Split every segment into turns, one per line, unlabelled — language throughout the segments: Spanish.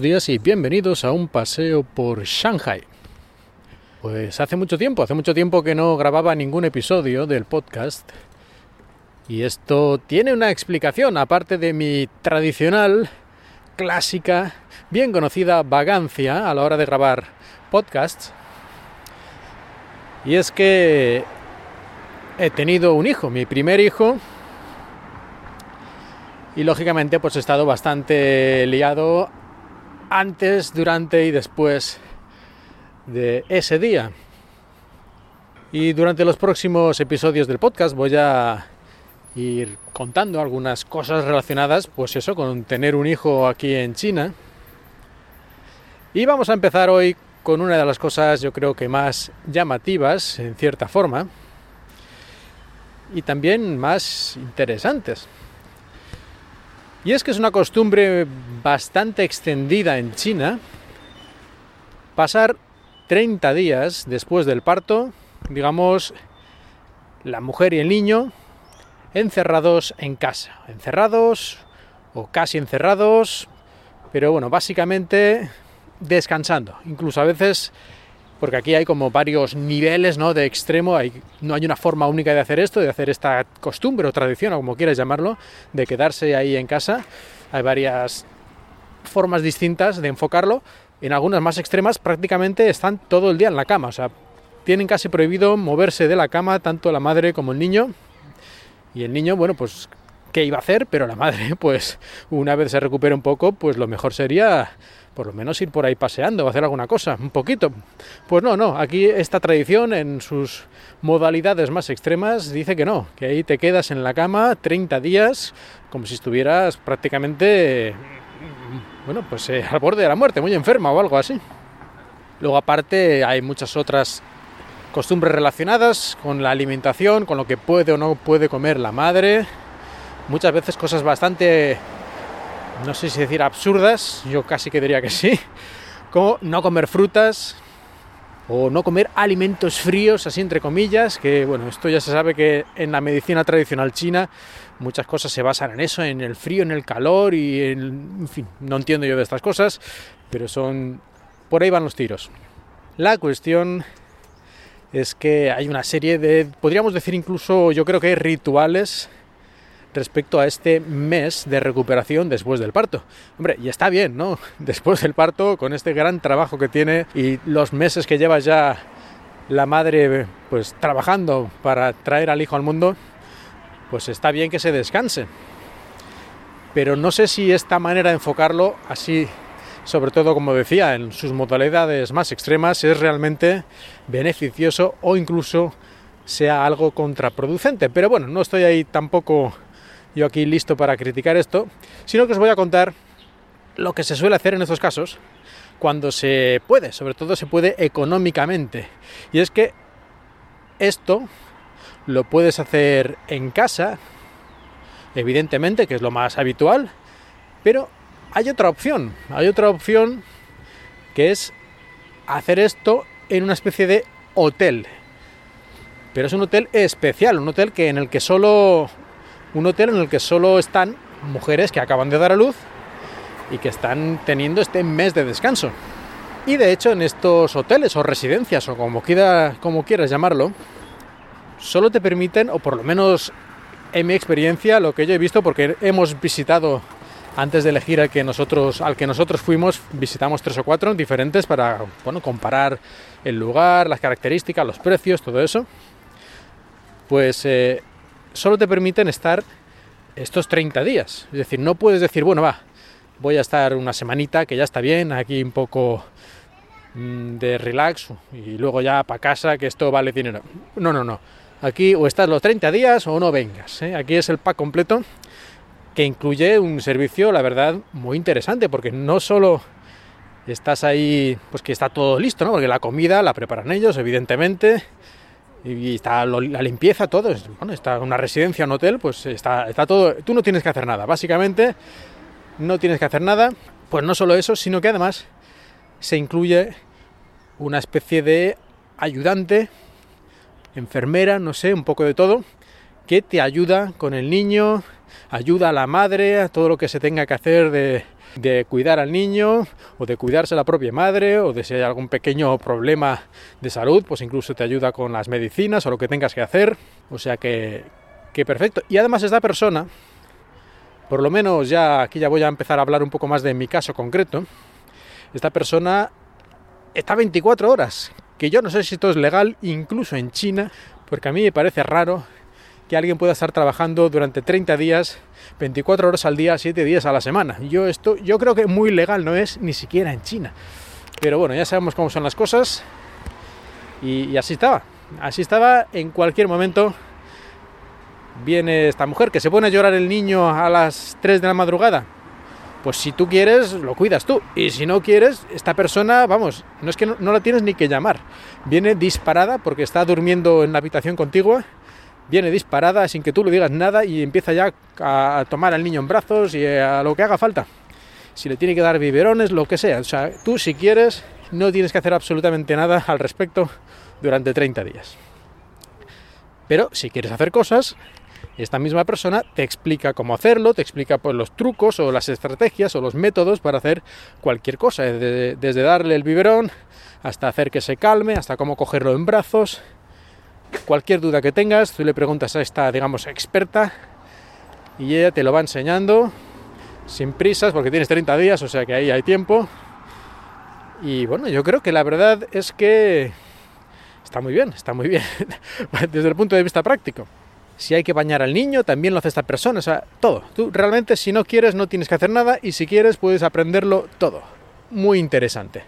Días y bienvenidos a un paseo por Shanghai. Pues hace mucho tiempo, hace mucho tiempo que no grababa ningún episodio del podcast. Y esto tiene una explicación, aparte de mi tradicional, clásica, bien conocida vagancia a la hora de grabar podcasts. Y es que he tenido un hijo, mi primer hijo, y lógicamente pues he estado bastante liado antes, durante y después de ese día. Y durante los próximos episodios del podcast voy a ir contando algunas cosas relacionadas, pues eso, con tener un hijo aquí en China. Y vamos a empezar hoy con una de las cosas yo creo que más llamativas, en cierta forma, y también más interesantes. Y es que es una costumbre bastante extendida en China. Pasar 30 días después del parto, digamos, la mujer y el niño encerrados en casa, encerrados o casi encerrados, pero bueno, básicamente descansando, incluso a veces porque aquí hay como varios niveles ¿no? de extremo, hay, no hay una forma única de hacer esto, de hacer esta costumbre o tradición, o como quieras llamarlo, de quedarse ahí en casa. Hay varias formas distintas de enfocarlo. En algunas más extremas prácticamente están todo el día en la cama, o sea, tienen casi prohibido moverse de la cama tanto la madre como el niño. Y el niño, bueno, pues qué iba a hacer, pero la madre, pues una vez se recupere un poco, pues lo mejor sería por lo menos ir por ahí paseando o hacer alguna cosa, un poquito. Pues no, no, aquí esta tradición en sus modalidades más extremas dice que no, que ahí te quedas en la cama 30 días como si estuvieras prácticamente, bueno, pues eh, al borde de la muerte, muy enferma o algo así. Luego aparte hay muchas otras costumbres relacionadas con la alimentación, con lo que puede o no puede comer la madre. Muchas veces cosas bastante no sé si decir absurdas, yo casi que diría que sí, como no comer frutas o no comer alimentos fríos, así entre comillas, que bueno, esto ya se sabe que en la medicina tradicional china muchas cosas se basan en eso, en el frío, en el calor y en, en fin, no entiendo yo de estas cosas, pero son por ahí van los tiros. La cuestión es que hay una serie de, podríamos decir incluso, yo creo que hay rituales respecto a este mes de recuperación después del parto. Hombre, y está bien, ¿no? Después del parto, con este gran trabajo que tiene y los meses que lleva ya la madre pues trabajando para traer al hijo al mundo, pues está bien que se descanse. Pero no sé si esta manera de enfocarlo así, sobre todo como decía, en sus modalidades más extremas, es realmente beneficioso o incluso sea algo contraproducente. Pero bueno, no estoy ahí tampoco yo aquí listo para criticar esto, sino que os voy a contar lo que se suele hacer en estos casos cuando se puede, sobre todo se puede económicamente. Y es que esto lo puedes hacer en casa, evidentemente, que es lo más habitual, pero hay otra opción, hay otra opción que es hacer esto en una especie de hotel. Pero es un hotel especial, un hotel que en el que solo un hotel en el que solo están mujeres que acaban de dar a luz y que están teniendo este mes de descanso. Y de hecho en estos hoteles o residencias o como, quiera, como quieras llamarlo, solo te permiten, o por lo menos en mi experiencia, lo que yo he visto, porque hemos visitado antes de elegir al que nosotros, al que nosotros fuimos, visitamos tres o cuatro diferentes para bueno, comparar el lugar, las características, los precios, todo eso. Pues eh, solo te permiten estar estos 30 días. Es decir, no puedes decir, bueno, va, voy a estar una semanita, que ya está bien, aquí un poco mm, de relax y luego ya para casa, que esto vale dinero. No, no, no. Aquí o estás los 30 días o no vengas. ¿eh? Aquí es el pack completo que incluye un servicio, la verdad, muy interesante, porque no solo estás ahí, pues que está todo listo, ¿no? Porque la comida la preparan ellos, evidentemente, y está la limpieza, todo. Bueno, está una residencia, un hotel, pues está, está todo. Tú no tienes que hacer nada, básicamente no tienes que hacer nada. Pues no solo eso, sino que además se incluye una especie de ayudante, enfermera, no sé, un poco de todo, que te ayuda con el niño, ayuda a la madre, a todo lo que se tenga que hacer de, de cuidar al niño o de cuidarse la propia madre o de si hay algún pequeño problema de salud, pues incluso te ayuda con las medicinas o lo que tengas que hacer. O sea que, que perfecto. Y además esta persona, por lo menos ya aquí ya voy a empezar a hablar un poco más de mi caso concreto, esta persona está 24 horas, que yo no sé si esto es legal incluso en China, porque a mí me parece raro que alguien pueda estar trabajando durante 30 días, 24 horas al día, 7 días a la semana. Yo esto yo creo que muy legal no es ni siquiera en China. Pero bueno, ya sabemos cómo son las cosas y, así estaba. Así estaba en cualquier momento viene esta mujer que se pone a llorar el niño a las 3 de la madrugada. Pues si tú quieres, lo cuidas tú. Y si no quieres, esta persona, vamos, no es que no la tienes ni que llamar. Viene disparada porque está durmiendo en la habitación contigua. Viene disparada sin que tú le digas nada y empieza ya a tomar al niño en brazos y a lo que haga falta. Si le tiene que dar biberones, lo que sea. O sea, tú si quieres, no tienes que hacer absolutamente nada al respecto durante 30 días. Pero si quieres hacer cosas, esta misma persona te explica cómo hacerlo, te explica pues, los trucos o las estrategias o los métodos para hacer cualquier cosa, desde, desde darle el biberón hasta hacer que se calme, hasta cómo cogerlo en brazos. Cualquier duda que tengas, tú le preguntas a esta, digamos, experta y ella te lo va enseñando sin prisas porque tienes 30 días, o sea que ahí hay tiempo. Y bueno, yo creo que la verdad es que está muy bien, está muy bien desde el punto de vista práctico. Si hay que bañar al niño, también lo hace esta persona, o sea, todo. Tú realmente si no quieres no tienes que hacer nada y si quieres puedes aprenderlo todo. Muy interesante.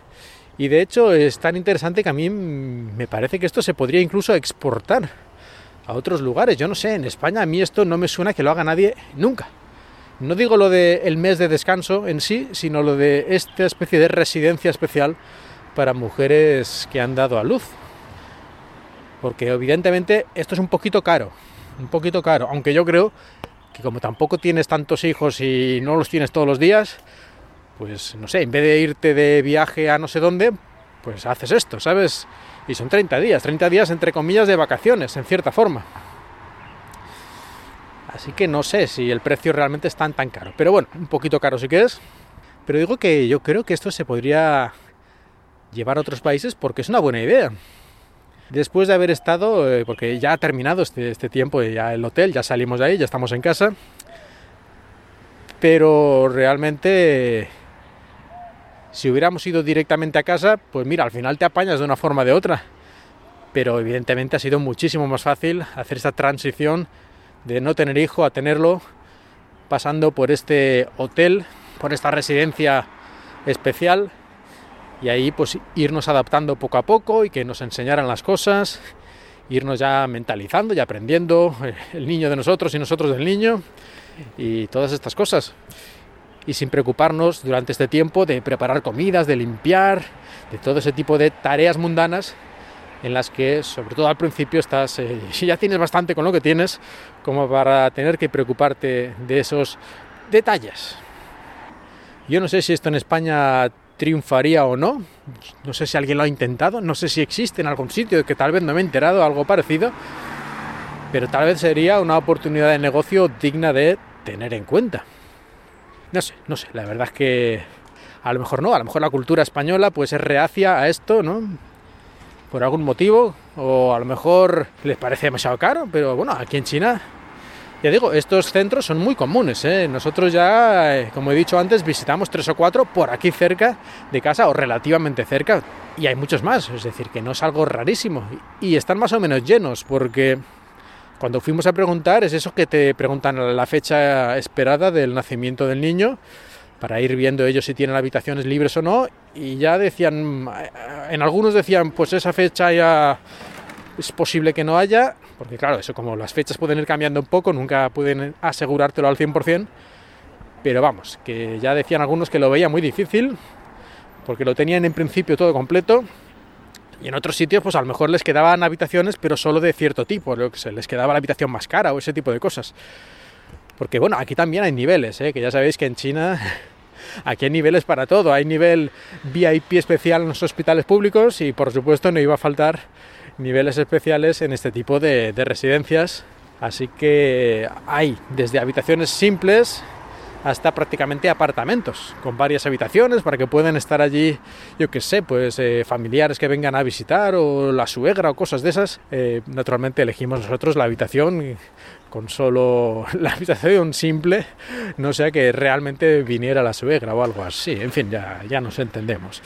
Y de hecho es tan interesante que a mí me parece que esto se podría incluso exportar a otros lugares. Yo no sé, en España a mí esto no me suena que lo haga nadie nunca. No digo lo del el mes de descanso en sí, sino lo de esta especie de residencia especial para mujeres que han dado a luz. Porque evidentemente esto es un poquito caro, un poquito caro, aunque yo creo que como tampoco tienes tantos hijos y no los tienes todos los días, pues no sé, en vez de irte de viaje a no sé dónde, pues haces esto, ¿sabes? Y son 30 días, 30 días entre comillas de vacaciones, en cierta forma. Así que no sé si el precio realmente es tan tan caro. Pero bueno, un poquito caro sí que es. Pero digo que yo creo que esto se podría llevar a otros países porque es una buena idea. Después de haber estado, eh, porque ya ha terminado este, este tiempo, ya el hotel, ya salimos de ahí, ya estamos en casa. Pero realmente, si hubiéramos ido directamente a casa, pues mira, al final te apañas de una forma o de otra. Pero evidentemente ha sido muchísimo más fácil hacer esta transición de no tener hijo a tenerlo, pasando por este hotel, por esta residencia especial y ahí pues irnos adaptando poco a poco y que nos enseñaran las cosas, irnos ya mentalizando y aprendiendo eh, el niño de nosotros y nosotros del niño y todas estas cosas. Y sin preocuparnos durante este tiempo de preparar comidas, de limpiar, de todo ese tipo de tareas mundanas en las que, sobre todo al principio, estás, eh, ya tienes bastante con lo que tienes, como para tener que preocuparte de esos detalles. Yo no sé si esto en España triunfaría o no, no sé si alguien lo ha intentado, no sé si existe en algún sitio que tal vez no me he enterado algo parecido, pero tal vez sería una oportunidad de negocio digna de tener en cuenta. No sé, no sé, la verdad es que a lo mejor no, a lo mejor la cultura española pues es reacia a esto, ¿no? por algún motivo, o a lo mejor les parece demasiado caro, pero bueno, aquí en China, ya digo, estos centros son muy comunes. ¿eh? Nosotros ya, eh, como he dicho antes, visitamos tres o cuatro por aquí cerca de casa o relativamente cerca, y hay muchos más, es decir, que no es algo rarísimo, y están más o menos llenos, porque cuando fuimos a preguntar, es eso que te preguntan la fecha esperada del nacimiento del niño, para ir viendo ellos si tienen habitaciones libres o no, y ya decían, en algunos decían, pues esa fecha ya es posible que no haya, porque claro, eso como las fechas pueden ir cambiando un poco, nunca pueden asegurártelo al 100%, pero vamos, que ya decían algunos que lo veía muy difícil, porque lo tenían en principio todo completo, y en otros sitios pues a lo mejor les quedaban habitaciones, pero solo de cierto tipo, se les quedaba la habitación más cara o ese tipo de cosas. Porque bueno, aquí también hay niveles, ¿eh? que ya sabéis que en China aquí hay niveles para todo. Hay nivel VIP especial en los hospitales públicos y por supuesto no iba a faltar niveles especiales en este tipo de residencias Así que hay desde habitaciones simples hasta prácticamente apartamentos con varias habitaciones para que puedan estar allí, yo que sé, pues eh, familiares que vengan a visitar o la suegra o cosas de esas. Eh, naturalmente elegimos nosotros la habitación con solo la habitación simple, no sea que realmente viniera la suegra o algo así. En fin, ya, ya nos entendemos.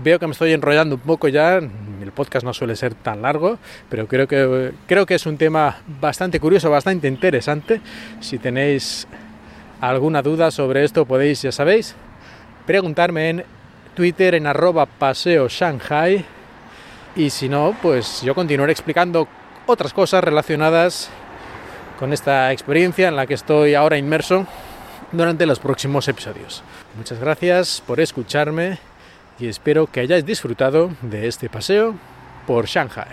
Veo que me estoy enrollando un poco ya, el podcast no suele ser tan largo, pero creo que, creo que es un tema bastante curioso, bastante interesante. Si tenéis alguna duda sobre esto podéis, ya sabéis, preguntarme en Twitter en arroba paseo Shanghai y si no, pues yo continuaré explicando otras cosas relacionadas con esta experiencia en la que estoy ahora inmerso durante los próximos episodios. Muchas gracias por escucharme y espero que hayáis disfrutado de este paseo por Shanghai.